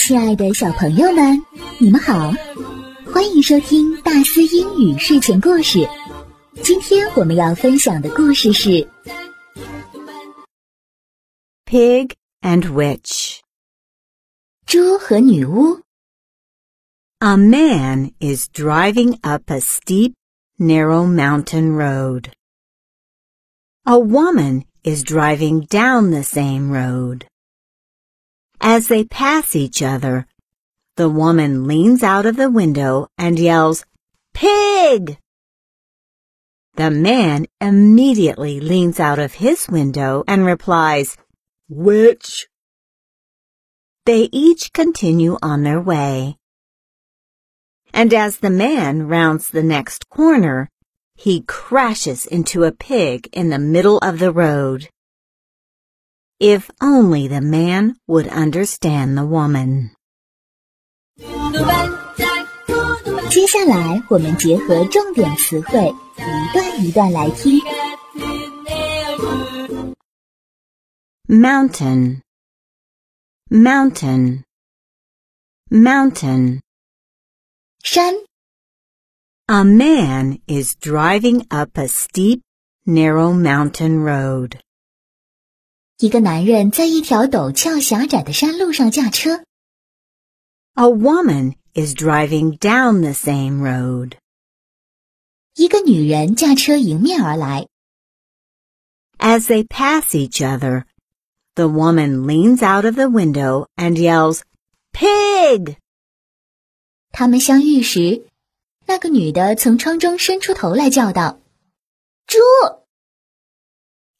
亲爱的小朋友们，你们好，欢迎收听大思英语睡前故事。今天我们要分享的故事是《Pig and Witch》。猪和女巫。A man is driving up a steep, narrow mountain road. A woman is driving down the same road. As they pass each other, the woman leans out of the window and yells, Pig! The man immediately leans out of his window and replies, Witch! They each continue on their way. And as the man rounds the next corner, he crashes into a pig in the middle of the road. If only the man would understand the woman. 接下来，我们结合重点词汇，一段一段来听。Mountain, mountain, mountain. 山 A man is driving up a steep, narrow mountain road. 一个男人在一条陡峭狭窄的山路上驾车。 A woman is driving down the same road. 一个女人驾车迎面而来。 As they pass each other, the woman leans out of the window and yells, Pig! 他们相遇时，那个女的从窗中伸出头来叫道：“猪！”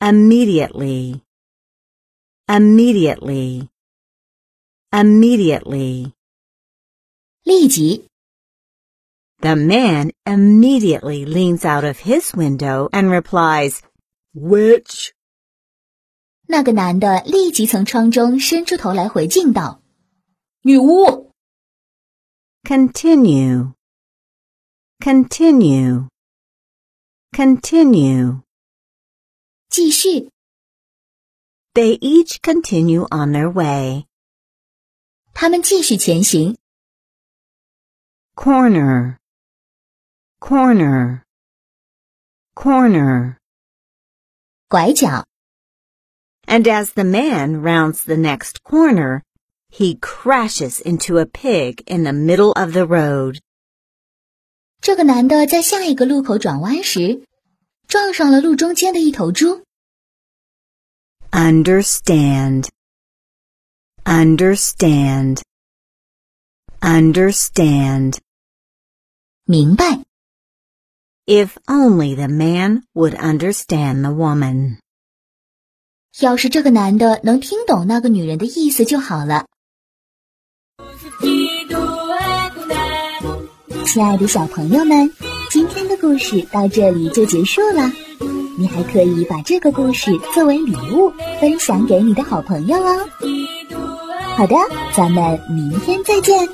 Immediately, immediately, immediately. 立即 The man immediately leans out of his window and replies, Witch? 那个男的立即从窗中伸出头来回敬道：“女巫。” Continue. Continue. Continue. 继续。They each continue on their way. 他们继续前行。 Corner, corner, corner. 拐角， And as the man rounds the next corner, he crashes into a pig in the middle of the road. 这个男的在下一个路口转弯时，撞上了路中间的一头猪。 Understand, understand, understand. 明白， If only the man would understand the woman. 要是这个男的能听懂那个女人的意思就好了。亲爱的小朋友们，今天的故事到这里就结束了。 你还可以把这个故事作为礼物分享给你的好朋友哦。好的，咱们明天再见。